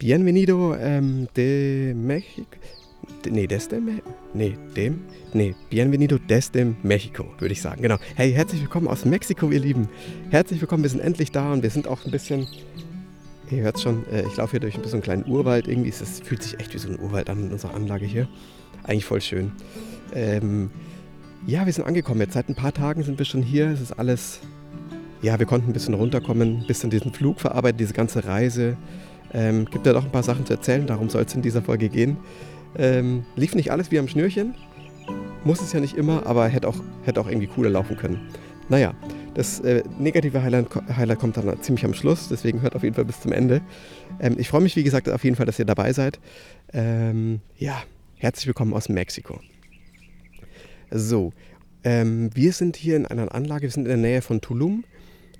Bienvenido ähm, de Mexico. Nee, desde Me Nee, dem. Nee, Bienvenido desde Mexico, würde ich sagen. Genau. Hey, herzlich willkommen aus Mexiko, ihr Lieben. Herzlich willkommen, wir sind endlich da und wir sind auch ein bisschen. Ihr hört schon, äh, ich laufe hier durch ein bisschen kleinen Urwald. Irgendwie es, fühlt sich echt wie so ein Urwald an in unserer Anlage hier. Eigentlich voll schön. Ähm, ja, wir sind angekommen. Jetzt seit ein paar Tagen sind wir schon hier. Es ist alles. Ja, wir konnten ein bisschen runterkommen, ein bisschen diesen Flug verarbeiten, diese ganze Reise. Ähm, gibt ja doch ein paar Sachen zu erzählen, darum soll es in dieser Folge gehen. Ähm, lief nicht alles wie am Schnürchen, muss es ja nicht immer, aber hätte auch, hätte auch irgendwie cooler laufen können. Naja, das äh, negative Highlight, Highlight, kommt dann ziemlich am Schluss, deswegen hört auf jeden Fall bis zum Ende. Ähm, ich freue mich, wie gesagt, auf jeden Fall, dass ihr dabei seid. Ähm, ja, herzlich willkommen aus Mexiko. So, ähm, wir sind hier in einer Anlage, wir sind in der Nähe von Tulum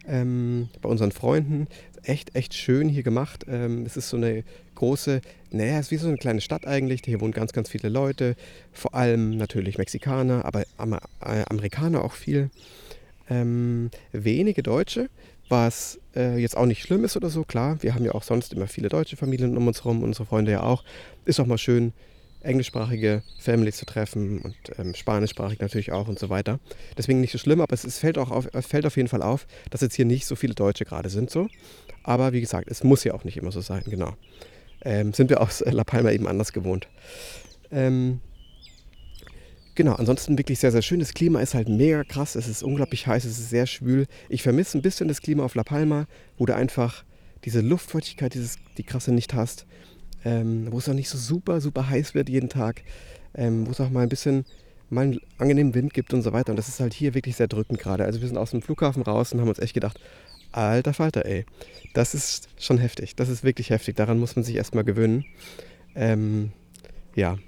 ähm, bei unseren Freunden. Echt, echt schön hier gemacht. Ähm, es ist so eine große, naja, es ist wie so eine kleine Stadt eigentlich. Hier wohnen ganz, ganz viele Leute. Vor allem natürlich Mexikaner, aber Amer äh, Amerikaner auch viel. Ähm, wenige Deutsche, was äh, jetzt auch nicht schlimm ist oder so. Klar, wir haben ja auch sonst immer viele deutsche Familien um uns herum, unsere Freunde ja auch. Ist auch mal schön, englischsprachige Families zu treffen und ähm, spanischsprachig natürlich auch und so weiter. Deswegen nicht so schlimm, aber es, es fällt, auch auf, fällt auf jeden Fall auf, dass jetzt hier nicht so viele Deutsche gerade sind so. Aber wie gesagt, es muss ja auch nicht immer so sein, genau. Ähm, sind wir aus La Palma eben anders gewohnt. Ähm, genau, ansonsten wirklich sehr, sehr schön. Das Klima ist halt mega krass. Es ist unglaublich heiß, es ist sehr schwül. Ich vermisse ein bisschen das Klima auf La Palma, wo du einfach diese Luftfeuchtigkeit, dieses, die krasse nicht hast ähm, wo es auch nicht so super, super heiß wird jeden Tag, ähm, wo es auch mal ein bisschen mal einen angenehmen Wind gibt und so weiter. Und das ist halt hier wirklich sehr drückend gerade. Also wir sind aus dem Flughafen raus und haben uns echt gedacht, alter Falter, ey, das ist schon heftig. Das ist wirklich heftig. Daran muss man sich erstmal gewöhnen. Ähm, ja,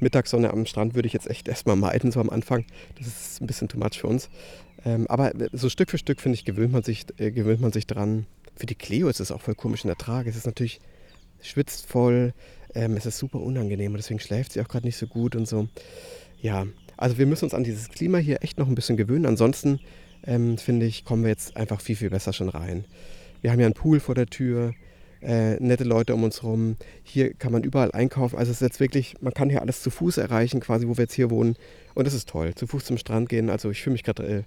Mittagssonne am Strand würde ich jetzt echt erstmal meiden, so am Anfang. Das ist ein bisschen too much für uns. Ähm, aber so Stück für Stück, finde ich, gewöhnt man, sich, äh, gewöhnt man sich dran. Für die Cleo ist es auch voll komisch in der Trage. Es ist natürlich schwitzt voll. Ähm, es ist super unangenehm und deswegen schläft sie auch gerade nicht so gut und so. Ja, also wir müssen uns an dieses Klima hier echt noch ein bisschen gewöhnen. Ansonsten ähm, finde ich, kommen wir jetzt einfach viel, viel besser schon rein. Wir haben ja einen Pool vor der Tür, äh, nette Leute um uns rum. Hier kann man überall einkaufen. Also es ist jetzt wirklich, man kann hier alles zu Fuß erreichen, quasi wo wir jetzt hier wohnen. Und das ist toll. Zu Fuß zum Strand gehen. Also ich fühle mich gerade, äh,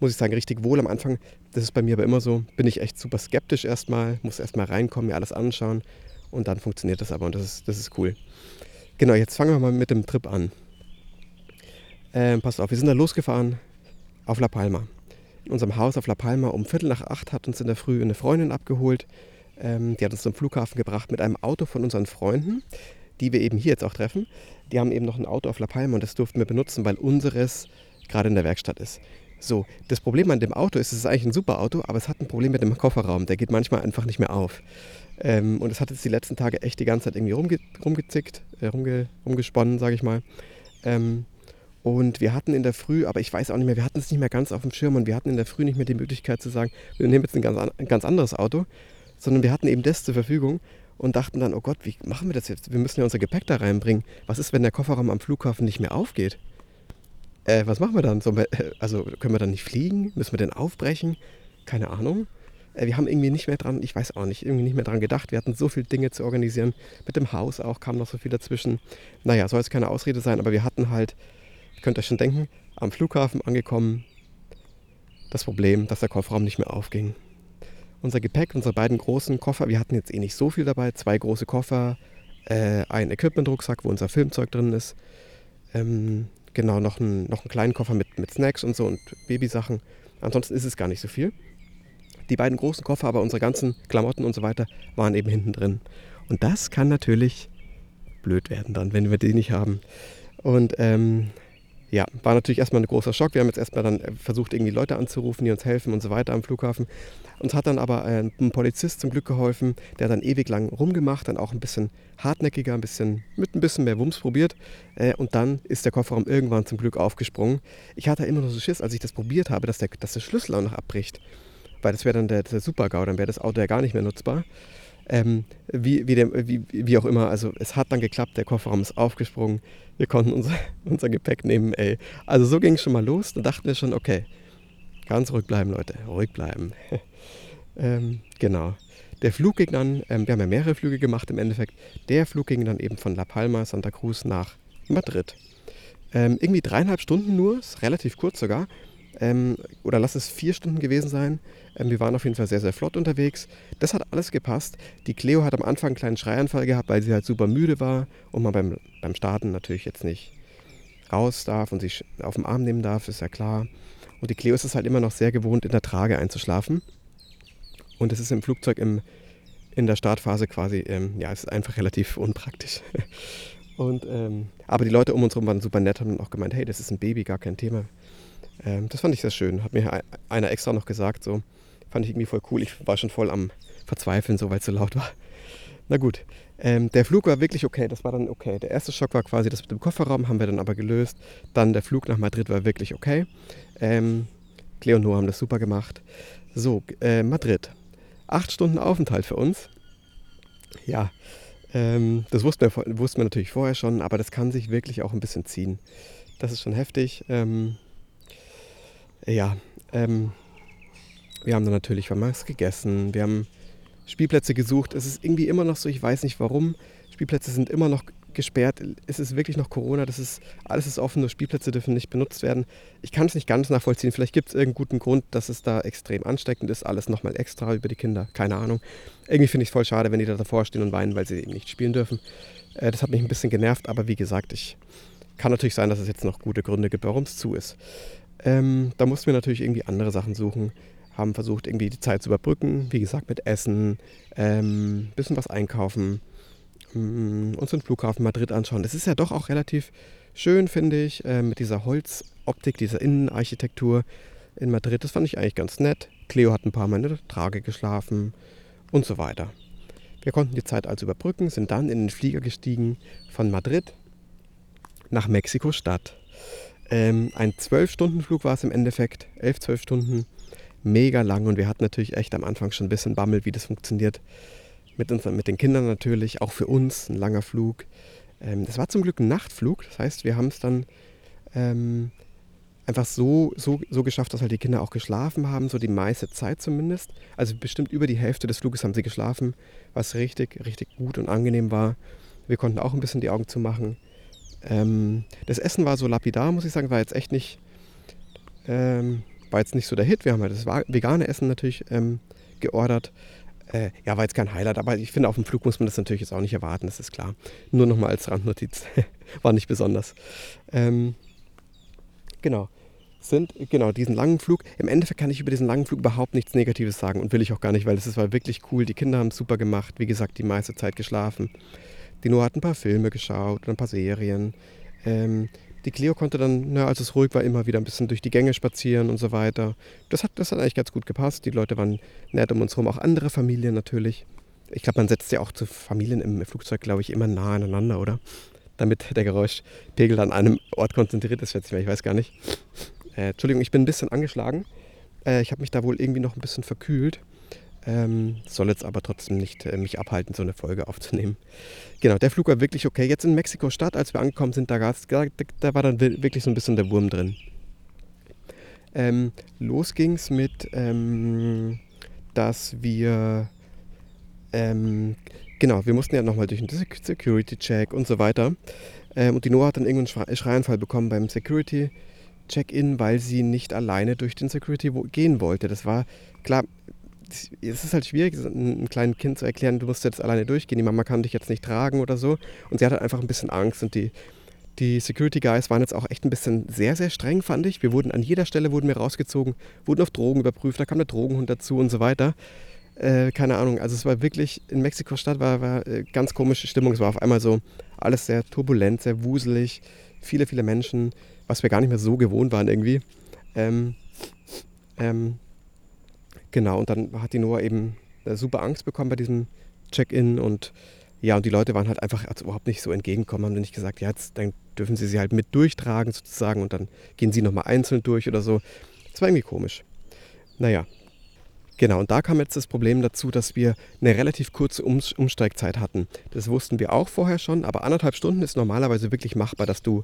muss ich sagen, richtig wohl am Anfang. Das ist bei mir aber immer so. Bin ich echt super skeptisch erstmal, muss erstmal reinkommen, mir alles anschauen. Und dann funktioniert das aber und das ist, das ist cool. Genau, jetzt fangen wir mal mit dem Trip an. Ähm, passt auf, wir sind da losgefahren auf La Palma. In unserem Haus auf La Palma um Viertel nach acht hat uns in der Früh eine Freundin abgeholt. Ähm, die hat uns zum Flughafen gebracht mit einem Auto von unseren Freunden, die wir eben hier jetzt auch treffen. Die haben eben noch ein Auto auf La Palma und das durften wir benutzen, weil unseres gerade in der Werkstatt ist. So, das Problem an dem Auto ist, es ist eigentlich ein super Auto, aber es hat ein Problem mit dem Kofferraum. Der geht manchmal einfach nicht mehr auf. Ähm, und es hat jetzt die letzten Tage echt die ganze Zeit irgendwie rumge rumgezickt, äh, rumge rumgesponnen, sage ich mal. Ähm, und wir hatten in der Früh, aber ich weiß auch nicht mehr, wir hatten es nicht mehr ganz auf dem Schirm und wir hatten in der Früh nicht mehr die Möglichkeit zu sagen, wir nehmen jetzt ein ganz, ein ganz anderes Auto, sondern wir hatten eben das zur Verfügung und dachten dann, oh Gott, wie machen wir das jetzt? Wir müssen ja unser Gepäck da reinbringen. Was ist, wenn der Kofferraum am Flughafen nicht mehr aufgeht? Äh, was machen wir dann? Wir, also können wir dann nicht fliegen? Müssen wir den aufbrechen? Keine Ahnung. Äh, wir haben irgendwie nicht mehr dran, ich weiß auch nicht, irgendwie nicht mehr dran gedacht. Wir hatten so viele Dinge zu organisieren. Mit dem Haus auch kam noch so viel dazwischen. Naja, soll jetzt keine Ausrede sein, aber wir hatten halt, ihr könnt euch schon denken, am Flughafen angekommen, das Problem, dass der Kofferraum nicht mehr aufging. Unser Gepäck, unsere beiden großen Koffer, wir hatten jetzt eh nicht so viel dabei, zwei große Koffer, äh, ein Equipment-Rucksack, wo unser Filmzeug drin ist, ähm, genau, noch, ein, noch einen kleinen Koffer mit, mit Snacks und so und Babysachen. Ansonsten ist es gar nicht so viel. Die beiden großen Koffer, aber unsere ganzen Klamotten und so weiter waren eben hinten drin. Und das kann natürlich blöd werden dann, wenn wir die nicht haben. Und ähm, ja, war natürlich erstmal ein großer Schock. Wir haben jetzt erstmal dann äh, versucht, irgendwie Leute anzurufen, die uns helfen und so weiter am Flughafen. Uns hat dann aber äh, ein Polizist zum Glück geholfen, der dann ewig lang rumgemacht, dann auch ein bisschen hartnäckiger, ein bisschen mit ein bisschen mehr Wumms probiert. Äh, und dann ist der Kofferraum irgendwann zum Glück aufgesprungen. Ich hatte immer noch so Schiss, als ich das probiert habe, dass der, dass der Schlüssel auch noch abbricht weil das wäre dann der, der Super-GAU, dann wäre das Auto ja gar nicht mehr nutzbar. Ähm, wie, wie, der, wie, wie, auch immer, also es hat dann geklappt, der Kofferraum ist aufgesprungen, wir konnten unser, unser Gepäck nehmen, ey. Also so ging es schon mal los, da dachten wir schon, okay, ganz ruhig bleiben, Leute, ruhig bleiben. ähm, genau. Der Flug ging dann, ähm, wir haben ja mehrere Flüge gemacht im Endeffekt, der Flug ging dann eben von La Palma, Santa Cruz nach Madrid. Ähm, irgendwie dreieinhalb Stunden nur, ist relativ kurz sogar. Ähm, oder lass es vier Stunden gewesen sein. Ähm, wir waren auf jeden Fall sehr, sehr flott unterwegs. Das hat alles gepasst. Die Cleo hat am Anfang einen kleinen Schreianfall gehabt, weil sie halt super müde war und man beim, beim Starten natürlich jetzt nicht raus darf und sich auf den Arm nehmen darf, ist ja klar. Und die Cleo ist es halt immer noch sehr gewohnt, in der Trage einzuschlafen. Und es ist im Flugzeug im, in der Startphase quasi, ähm, ja, es ist einfach relativ unpraktisch. Und, ähm, aber die Leute um uns herum waren super nett, haben auch gemeint, hey, das ist ein Baby, gar kein Thema. Ähm, das fand ich sehr schön. Hat mir einer extra noch gesagt, so fand ich irgendwie voll cool. Ich war schon voll am Verzweifeln, so weil es so laut war. Na gut, ähm, der Flug war wirklich okay, das war dann okay. Der erste Schock war quasi das mit dem Kofferraum, haben wir dann aber gelöst. Dann der Flug nach Madrid war wirklich okay. Ähm, Cleo und Noah haben das super gemacht. So, äh, Madrid. Acht Stunden Aufenthalt für uns. Ja, ähm, das wussten wir, wussten wir natürlich vorher schon, aber das kann sich wirklich auch ein bisschen ziehen. Das ist schon heftig. Ähm, ja, ähm, wir haben dann natürlich was gegessen, wir haben Spielplätze gesucht. Es ist irgendwie immer noch so, ich weiß nicht warum. Spielplätze sind immer noch gesperrt. Es ist wirklich noch Corona, das ist, alles ist offen, nur Spielplätze dürfen nicht benutzt werden. Ich kann es nicht ganz nachvollziehen. Vielleicht gibt es irgendeinen guten Grund, dass es da extrem ansteckend ist, alles nochmal extra über die Kinder. Keine Ahnung. Irgendwie finde ich es voll schade, wenn die da davor stehen und weinen, weil sie eben nicht spielen dürfen. Äh, das hat mich ein bisschen genervt, aber wie gesagt, ich kann natürlich sein, dass es jetzt noch gute Gründe gibt, warum es zu ist. Ähm, da mussten wir natürlich irgendwie andere Sachen suchen haben versucht, irgendwie die Zeit zu überbrücken. Wie gesagt, mit Essen, ähm, bisschen was einkaufen, ähm, uns den Flughafen Madrid anschauen. Das ist ja doch auch relativ schön, finde ich, äh, mit dieser Holzoptik, dieser Innenarchitektur in Madrid. Das fand ich eigentlich ganz nett. Cleo hat ein paar Mal in der Trage geschlafen und so weiter. Wir konnten die Zeit also überbrücken, sind dann in den Flieger gestiegen von Madrid nach Mexiko-Stadt. Ähm, ein 12-Stunden-Flug war es im Endeffekt, 11, 12 Stunden mega lang und wir hatten natürlich echt am Anfang schon ein bisschen Bammel, wie das funktioniert. Mit, uns, mit den Kindern natürlich, auch für uns ein langer Flug. Ähm, das war zum Glück ein Nachtflug, das heißt, wir haben es dann ähm, einfach so, so, so geschafft, dass halt die Kinder auch geschlafen haben, so die meiste Zeit zumindest. Also bestimmt über die Hälfte des Fluges haben sie geschlafen, was richtig, richtig gut und angenehm war. Wir konnten auch ein bisschen die Augen zumachen. Ähm, das Essen war so lapidar, muss ich sagen, war jetzt echt nicht ähm, war jetzt nicht so der Hit. Wir haben halt das vegane Essen natürlich ähm, geordert. Äh, ja, war jetzt kein Highlight, aber ich finde, auf dem Flug muss man das natürlich jetzt auch nicht erwarten, das ist klar. Nur nochmal als Randnotiz. war nicht besonders. Ähm, genau. Sind, genau, diesen langen Flug. Im Endeffekt kann ich über diesen langen Flug überhaupt nichts Negatives sagen und will ich auch gar nicht, weil es war wirklich cool. Die Kinder haben es super gemacht. Wie gesagt, die meiste Zeit geschlafen. Die Noah hat ein paar Filme geschaut und ein paar Serien. Ähm, die Cleo konnte dann, na, als es ruhig war, immer wieder ein bisschen durch die Gänge spazieren und so weiter. Das hat, das hat eigentlich ganz gut gepasst. Die Leute waren nett um uns herum, auch andere Familien natürlich. Ich glaube, man setzt ja auch zu Familien im Flugzeug, glaube ich, immer nah aneinander, oder? Damit der Geräuschpegel an einem Ort konzentriert ist, schätze ich mal, ich weiß gar nicht. Äh, Entschuldigung, ich bin ein bisschen angeschlagen. Äh, ich habe mich da wohl irgendwie noch ein bisschen verkühlt. Ähm, soll jetzt aber trotzdem nicht äh, mich abhalten, so eine Folge aufzunehmen. Genau, der Flug war wirklich okay. Jetzt in Mexiko-Stadt, als wir angekommen sind, da, da, da, war dann wirklich so ein bisschen der Wurm drin. Ähm, los es mit, ähm, dass wir, ähm, genau, wir mussten ja nochmal durch einen Security-Check und so weiter. Ähm, und die Noah hat dann irgendeinen Schreianfall bekommen beim Security-Check-In, weil sie nicht alleine durch den Security gehen wollte. Das war, klar, es ist halt schwierig, einem kleinen Kind zu erklären, du musst jetzt alleine durchgehen, die Mama kann dich jetzt nicht tragen oder so. Und sie hatte einfach ein bisschen Angst und die, die Security Guys waren jetzt auch echt ein bisschen sehr, sehr streng, fand ich. Wir wurden an jeder Stelle wurden wir rausgezogen, wurden auf Drogen überprüft, da kam der Drogenhund dazu und so weiter. Äh, keine Ahnung, also es war wirklich, in Mexiko-Stadt war, war äh, ganz komische Stimmung. Es war auf einmal so alles sehr turbulent, sehr wuselig, viele, viele Menschen, was wir gar nicht mehr so gewohnt waren irgendwie. Ähm, ähm, Genau, und dann hat die Noah eben äh, super Angst bekommen bei diesem Check-in und ja, und die Leute waren halt einfach also überhaupt nicht so entgegenkommen, haben nicht gesagt, ja, jetzt dann dürfen sie sie halt mit durchtragen sozusagen und dann gehen sie nochmal einzeln durch oder so. Das war irgendwie komisch. Naja, Genau, und da kam jetzt das Problem dazu, dass wir eine relativ kurze Umsteigzeit hatten. Das wussten wir auch vorher schon, aber anderthalb Stunden ist normalerweise wirklich machbar, dass du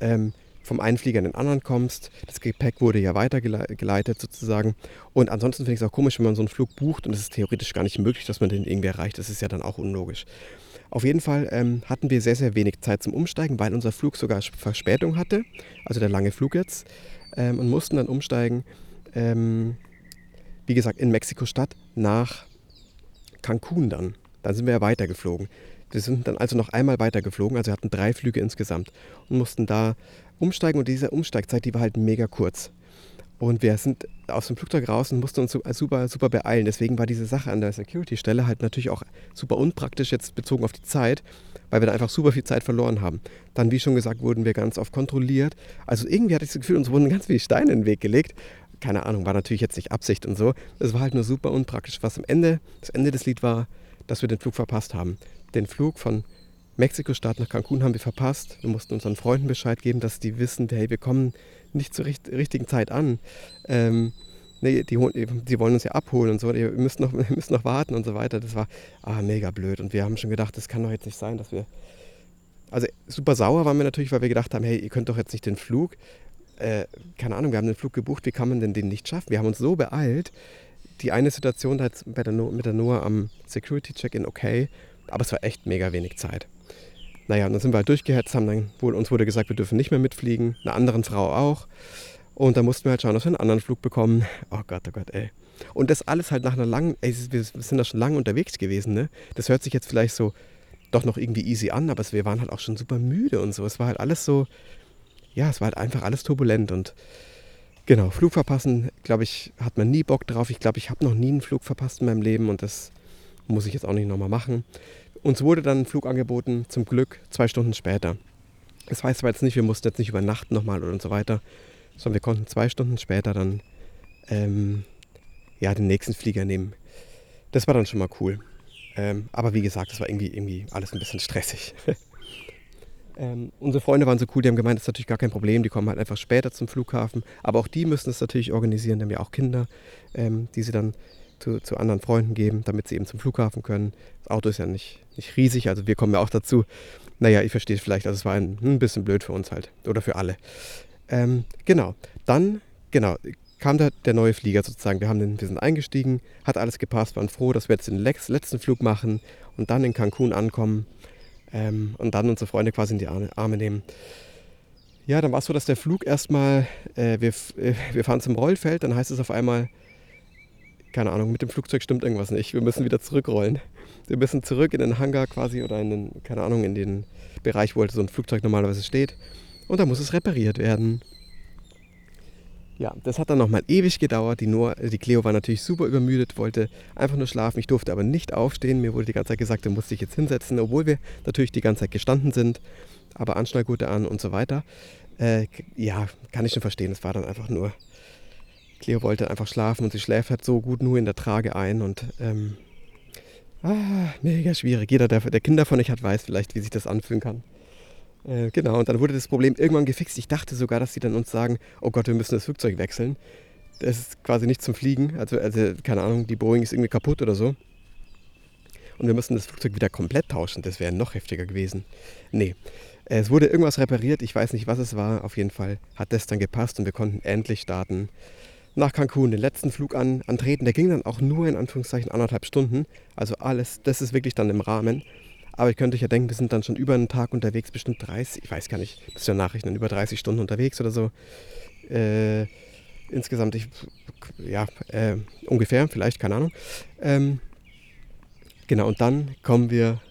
ähm, vom einen Flieger in den anderen kommst. Das Gepäck wurde ja weitergeleitet sozusagen. Und ansonsten finde ich es auch komisch, wenn man so einen Flug bucht und es ist theoretisch gar nicht möglich, dass man den irgendwie erreicht. Das ist ja dann auch unlogisch. Auf jeden Fall ähm, hatten wir sehr, sehr wenig Zeit zum Umsteigen, weil unser Flug sogar Verspätung hatte, also der lange Flug jetzt, ähm, und mussten dann umsteigen, ähm, wie gesagt, in Mexiko-Stadt nach Cancun dann. Dann sind wir ja weitergeflogen. Wir sind dann also noch einmal weitergeflogen, also hatten drei Flüge insgesamt und mussten da umsteigen und diese Umsteigzeit, die war halt mega kurz. Und wir sind aus dem Flugzeug raus und mussten uns super, super beeilen. Deswegen war diese Sache an der Security-Stelle halt natürlich auch super unpraktisch jetzt bezogen auf die Zeit, weil wir da einfach super viel Zeit verloren haben. Dann, wie schon gesagt, wurden wir ganz oft kontrolliert. Also irgendwie hatte ich das Gefühl, uns wurden ganz viele Steine in den Weg gelegt. Keine Ahnung, war natürlich jetzt nicht Absicht und so. Es war halt nur super unpraktisch. Was am Ende, das Ende des Lied war, dass wir den Flug verpasst haben. Den Flug von Mexiko-Stadt nach Cancun haben wir verpasst. Wir mussten unseren Freunden Bescheid geben, dass die wissen, hey, wir kommen nicht zur richt richtigen Zeit an. Ähm, nee, die, die, wollen uns ja abholen und so, wir müssen noch, wir müssen noch warten und so weiter. Das war ah, mega blöd. Und wir haben schon gedacht, das kann doch jetzt nicht sein, dass wir. Also super sauer waren wir natürlich, weil wir gedacht haben, hey, ihr könnt doch jetzt nicht den Flug. Äh, keine Ahnung, wir haben den Flug gebucht, wie kann man denn den nicht schaffen? Wir haben uns so beeilt. Die eine Situation da bei der no mit der Noah am Security-Check-In okay, aber es war echt mega wenig Zeit. Naja, und dann sind wir halt durchgehetzt, haben dann wohl, uns wurde gesagt, wir dürfen nicht mehr mitfliegen, einer anderen Frau auch. Und da mussten wir halt schauen, dass wir einen anderen Flug bekommen. Oh Gott, oh Gott, ey. Und das alles halt nach einer langen, ey, wir sind da schon lange unterwegs gewesen, ne? Das hört sich jetzt vielleicht so doch noch irgendwie easy an, aber wir waren halt auch schon super müde und so. Es war halt alles so, ja, es war halt einfach alles turbulent und genau, Flug verpassen, glaube ich, hat man nie Bock drauf. Ich glaube, ich habe noch nie einen Flug verpasst in meinem Leben und das muss ich jetzt auch nicht nochmal machen. Uns wurde dann ein Flug angeboten, zum Glück zwei Stunden später. Das heißt zwar jetzt nicht, wir mussten jetzt nicht übernachten nochmal und so weiter, sondern wir konnten zwei Stunden später dann ähm, ja, den nächsten Flieger nehmen. Das war dann schon mal cool. Ähm, aber wie gesagt, das war irgendwie, irgendwie alles ein bisschen stressig. ähm, unsere Freunde waren so cool, die haben gemeint, das ist natürlich gar kein Problem, die kommen halt einfach später zum Flughafen. Aber auch die müssen es natürlich organisieren, die haben ja auch Kinder, ähm, die sie dann zu, zu anderen Freunden geben, damit sie eben zum Flughafen können. Das Auto ist ja nicht, nicht riesig, also wir kommen ja auch dazu. Naja, ich verstehe es vielleicht, also es war ein, ein, bisschen blöd für uns halt oder für alle. Ähm, genau, dann genau, kam der, der neue Flieger sozusagen. Wir, haben den, wir sind eingestiegen, hat alles gepasst, waren froh, dass wir jetzt den letzten Flug machen und dann in Cancun ankommen ähm, und dann unsere Freunde quasi in die Arme, Arme nehmen. Ja, dann war es so, dass der Flug erstmal, äh, wir, äh, wir fahren zum Rollfeld, dann heißt es auf einmal, keine Ahnung, mit dem Flugzeug stimmt irgendwas nicht. Wir müssen wieder zurückrollen. Wir müssen zurück in den Hangar quasi oder in den, keine Ahnung, in den Bereich, wo halt so ein Flugzeug normalerweise steht. Und da muss es repariert werden. Ja, das hat dann nochmal ewig gedauert. Die, Noah, die Cleo war natürlich super übermüdet, wollte einfach nur schlafen. Ich durfte aber nicht aufstehen. Mir wurde die ganze Zeit gesagt, du musst dich jetzt hinsetzen, obwohl wir natürlich die ganze Zeit gestanden sind. Aber Anschnallgurte an und so weiter. Äh, ja, kann ich schon verstehen. Es war dann einfach nur Cleo wollte einfach schlafen und sie schläft halt so gut nur in der Trage ein und ähm, ah, mega schwierig. Jeder, der, der Kinder von euch hat, weiß vielleicht, wie sich das anfühlen kann. Äh, genau, und dann wurde das Problem irgendwann gefixt. Ich dachte sogar, dass sie dann uns sagen, oh Gott, wir müssen das Flugzeug wechseln. Das ist quasi nicht zum Fliegen. Also, also keine Ahnung, die Boeing ist irgendwie kaputt oder so. Und wir müssen das Flugzeug wieder komplett tauschen. Das wäre noch heftiger gewesen. Nee, es wurde irgendwas repariert. Ich weiß nicht, was es war. Auf jeden Fall hat das dann gepasst und wir konnten endlich starten nach Cancun, den letzten Flug an, antreten. Der ging dann auch nur in Anführungszeichen anderthalb Stunden. Also alles, das ist wirklich dann im Rahmen. Aber ich könnte euch ja denken, wir sind dann schon über einen Tag unterwegs, bestimmt 30, ich weiß gar nicht, das ist ja Nachrichten, über 30 Stunden unterwegs oder so. Äh, insgesamt, ich, ja, äh, ungefähr, vielleicht, keine Ahnung. Ähm, genau, und dann kommen wir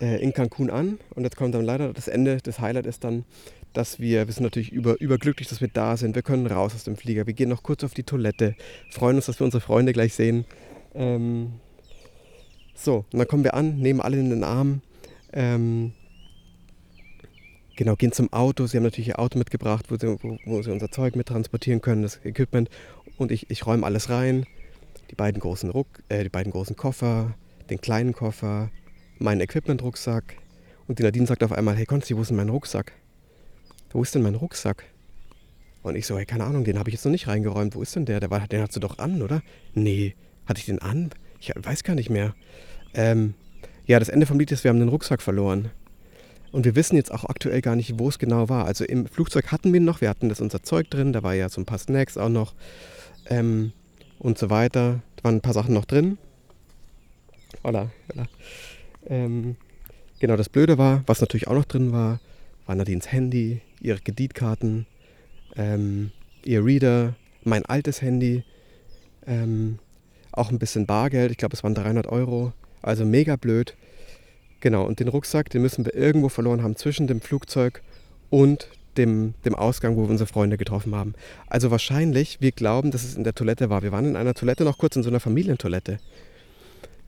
äh, in Cancun an und jetzt kommt dann leider das Ende, das Highlight ist dann, dass wir, wir sind natürlich über, überglücklich, dass wir da sind. Wir können raus aus dem Flieger. Wir gehen noch kurz auf die Toilette, freuen uns, dass wir unsere Freunde gleich sehen. Ähm, so, und dann kommen wir an, nehmen alle in den Arm. Ähm, genau, gehen zum Auto. Sie haben natürlich ihr Auto mitgebracht, wo sie, wo, wo sie unser Zeug mit transportieren können, das Equipment. Und ich, ich räume alles rein. Die beiden großen Ruck, äh, die beiden großen Koffer, den kleinen Koffer, meinen Equipment-Rucksack. Und die Nadine sagt auf einmal, hey Konsti, wo ist denn mein Rucksack? Wo ist denn mein Rucksack? Und ich so, hey, keine Ahnung, den habe ich jetzt noch nicht reingeräumt. Wo ist denn der? der war, den hast du doch an, oder? Nee, hatte ich den an? Ich weiß gar nicht mehr. Ähm, ja, das Ende vom Lied ist, wir haben den Rucksack verloren. Und wir wissen jetzt auch aktuell gar nicht, wo es genau war. Also im Flugzeug hatten wir noch, wir hatten das unser Zeug drin, da war ja so ein paar Snacks auch noch ähm, und so weiter. Da waren ein paar Sachen noch drin. Hola, hola. Ähm, genau, das Blöde war, was natürlich auch noch drin war, war Nadines Handy, ihre Kreditkarten, ähm, ihr Reader, mein altes Handy, ähm, auch ein bisschen Bargeld, ich glaube es waren 300 Euro, also mega blöd. Genau, und den Rucksack, den müssen wir irgendwo verloren haben zwischen dem Flugzeug und dem, dem Ausgang, wo wir unsere Freunde getroffen haben. Also wahrscheinlich, wir glauben, dass es in der Toilette war. Wir waren in einer Toilette noch kurz in so einer Familientoilette.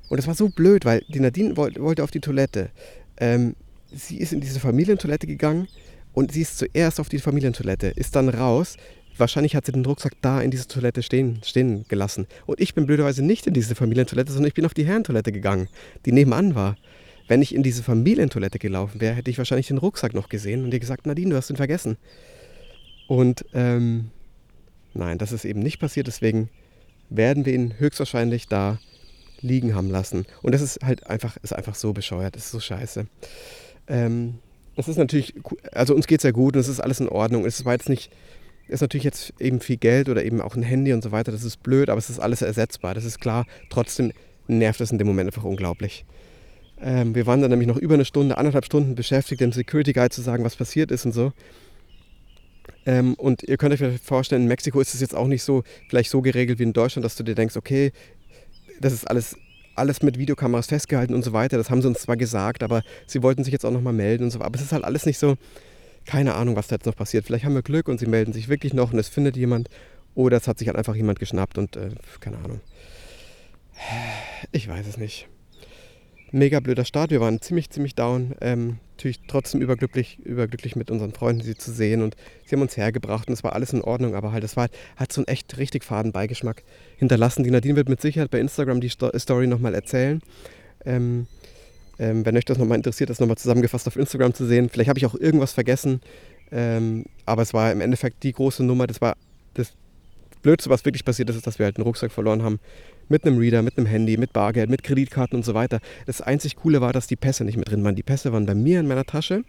Und es war so blöd, weil die Nadine wollte, wollte auf die Toilette. Ähm, sie ist in diese Familientoilette gegangen und sie ist zuerst auf die Familientoilette, ist dann raus. Wahrscheinlich hat sie den Rucksack da in dieser Toilette stehen, stehen gelassen. Und ich bin blöderweise nicht in diese Familientoilette, sondern ich bin auf die Herrentoilette gegangen, die nebenan war. Wenn ich in diese Familientoilette gelaufen wäre, hätte ich wahrscheinlich den Rucksack noch gesehen und ihr gesagt, Nadine, du hast ihn vergessen. Und ähm, nein, das ist eben nicht passiert, deswegen werden wir ihn höchstwahrscheinlich da liegen haben lassen. Und das ist halt einfach, ist einfach so bescheuert, das ist so scheiße. Ähm, es ist natürlich, also uns geht es ja gut und es ist alles in Ordnung. Es war jetzt nicht, ist natürlich jetzt eben viel Geld oder eben auch ein Handy und so weiter, das ist blöd, aber es ist alles ersetzbar, das ist klar. Trotzdem nervt es in dem Moment einfach unglaublich. Ähm, wir waren dann nämlich noch über eine Stunde, anderthalb Stunden beschäftigt, dem Security Guide zu sagen, was passiert ist und so. Ähm, und ihr könnt euch vorstellen, in Mexiko ist es jetzt auch nicht so, vielleicht so geregelt wie in Deutschland, dass du dir denkst, okay, das ist alles alles mit Videokameras festgehalten und so weiter. Das haben sie uns zwar gesagt, aber sie wollten sich jetzt auch nochmal melden und so. Aber es ist halt alles nicht so, keine Ahnung, was da jetzt noch passiert. Vielleicht haben wir Glück und sie melden sich wirklich noch und es findet jemand. Oder es hat sich halt einfach jemand geschnappt und äh, keine Ahnung. Ich weiß es nicht mega blöder Start. Wir waren ziemlich, ziemlich down. Ähm, natürlich trotzdem überglücklich, überglücklich mit unseren Freunden sie zu sehen und sie haben uns hergebracht und es war alles in Ordnung, aber halt, es war, hat so einen echt richtig faden Beigeschmack hinterlassen. Die Nadine wird mit Sicherheit bei Instagram die Story nochmal erzählen. Ähm, ähm, wenn euch das nochmal interessiert, das nochmal zusammengefasst auf Instagram zu sehen. Vielleicht habe ich auch irgendwas vergessen, ähm, aber es war im Endeffekt die große Nummer. Das war das Blödste, was wirklich passiert ist, ist, dass wir halt einen Rucksack verloren haben mit einem Reader, mit einem Handy, mit Bargeld, mit Kreditkarten und so weiter. Das einzig Coole war, dass die Pässe nicht mit drin waren. Die Pässe waren bei mir in meiner Tasche,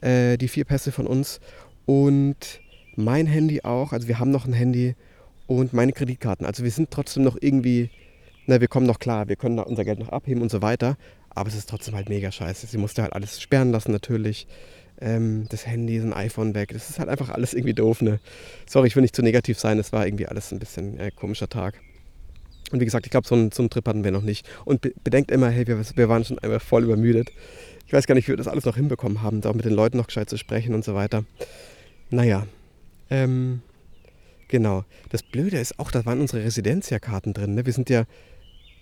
äh, die vier Pässe von uns und mein Handy auch. Also wir haben noch ein Handy und meine Kreditkarten. Also wir sind trotzdem noch irgendwie, na, wir kommen noch klar, wir können unser Geld noch abheben und so weiter. Aber es ist trotzdem halt mega scheiße. Sie musste halt alles sperren lassen natürlich. Ähm, das Handy, so ein iPhone weg. Das ist halt einfach alles irgendwie doof. Ne? Sorry, ich will nicht zu negativ sein. Es war irgendwie alles ein bisschen äh, komischer Tag. Und wie gesagt, ich glaube, so, einen, so einen Trip hatten wir noch nicht. Und be bedenkt immer, hey, wir, wir waren schon einmal voll übermüdet. Ich weiß gar nicht, wie wir das alles noch hinbekommen haben, da auch mit den Leuten noch gescheit zu sprechen und so weiter. Naja, ähm, genau. Das Blöde ist auch, da waren unsere Residenzia-Karten drin. Ne? Wir sind ja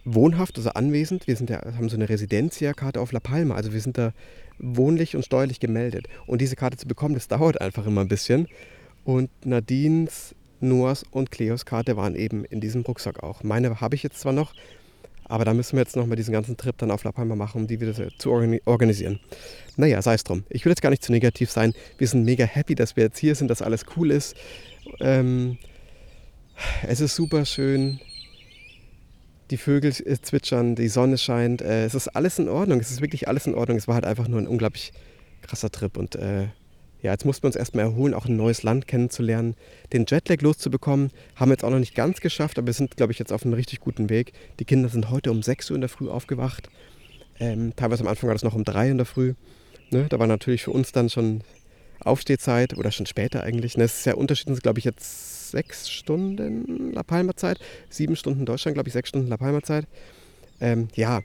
wohnhaft, also anwesend. Wir sind ja, haben so eine Residenzia-Karte auf La Palma. Also wir sind da wohnlich und steuerlich gemeldet. Und diese Karte zu bekommen, das dauert einfach immer ein bisschen. Und Nadines Noahs und Cleos Karte waren eben in diesem Rucksack auch. Meine habe ich jetzt zwar noch, aber da müssen wir jetzt nochmal diesen ganzen Trip dann auf La Palma machen, um die wieder zu organisieren. Naja, sei es drum. Ich will jetzt gar nicht zu negativ sein. Wir sind mega happy, dass wir jetzt hier sind, dass alles cool ist. Ähm, es ist super schön. Die Vögel äh, zwitschern, die Sonne scheint. Äh, es ist alles in Ordnung. Es ist wirklich alles in Ordnung. Es war halt einfach nur ein unglaublich krasser Trip und äh, ja, jetzt mussten wir uns erstmal erholen, auch ein neues Land kennenzulernen. Den Jetlag loszubekommen, haben wir jetzt auch noch nicht ganz geschafft, aber wir sind, glaube ich, jetzt auf einem richtig guten Weg. Die Kinder sind heute um 6 Uhr in der Früh aufgewacht. Ähm, teilweise am Anfang war das noch um 3 Uhr in der Früh. Ne, da war natürlich für uns dann schon Aufstehzeit oder schon später eigentlich. Ne, es ist sehr unterschiedlich, glaube ich, jetzt sechs Stunden La Palma-Zeit, sieben Stunden Deutschland, glaube ich, sechs Stunden La Palma-Zeit. Ähm, ja,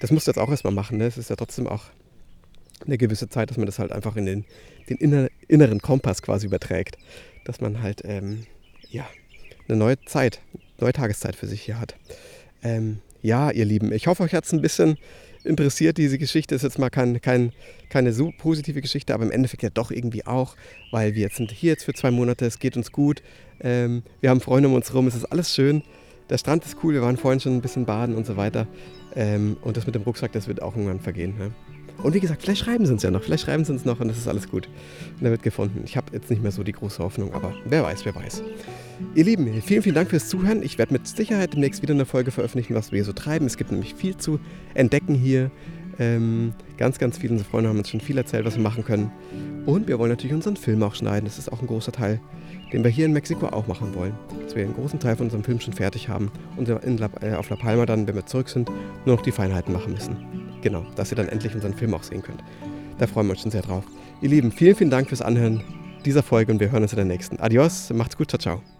das musst du jetzt auch erstmal machen. Ne? Es ist ja trotzdem auch eine gewisse Zeit, dass man das halt einfach in den, den inner, inneren Kompass quasi überträgt. Dass man halt, ähm, ja, eine neue Zeit, neue Tageszeit für sich hier hat. Ähm, ja, ihr Lieben, ich hoffe, euch hat es ein bisschen interessiert. Diese Geschichte ist jetzt mal kein, kein, keine so positive Geschichte, aber im Endeffekt ja doch irgendwie auch, weil wir jetzt sind hier jetzt für zwei Monate, es geht uns gut, ähm, wir haben Freunde um uns herum, es ist alles schön. Der Strand ist cool, wir waren vorhin schon ein bisschen baden und so weiter. Ähm, und das mit dem Rucksack, das wird auch irgendwann vergehen. Ne? Und wie gesagt, vielleicht schreiben sie uns ja noch, vielleicht schreiben sie uns noch und das ist alles gut. Und er wird gefunden. Ich habe jetzt nicht mehr so die große Hoffnung, aber wer weiß, wer weiß. Ihr Lieben, vielen, vielen Dank fürs Zuhören. Ich werde mit Sicherheit demnächst wieder eine Folge veröffentlichen, was wir hier so treiben. Es gibt nämlich viel zu entdecken hier. Ähm, ganz, ganz viele unserer Freunde haben uns schon viel erzählt, was wir machen können. Und wir wollen natürlich unseren Film auch schneiden. Das ist auch ein großer Teil, den wir hier in Mexiko auch machen wollen. Dass wir einen großen Teil von unserem Film schon fertig haben und in La, äh, auf La Palma dann, wenn wir zurück sind, nur noch die Feinheiten machen müssen. Genau, dass ihr dann endlich unseren Film auch sehen könnt. Da freuen wir uns schon sehr drauf. Ihr Lieben, vielen, vielen Dank fürs Anhören dieser Folge und wir hören uns in der nächsten. Adios, macht's gut, ciao, ciao.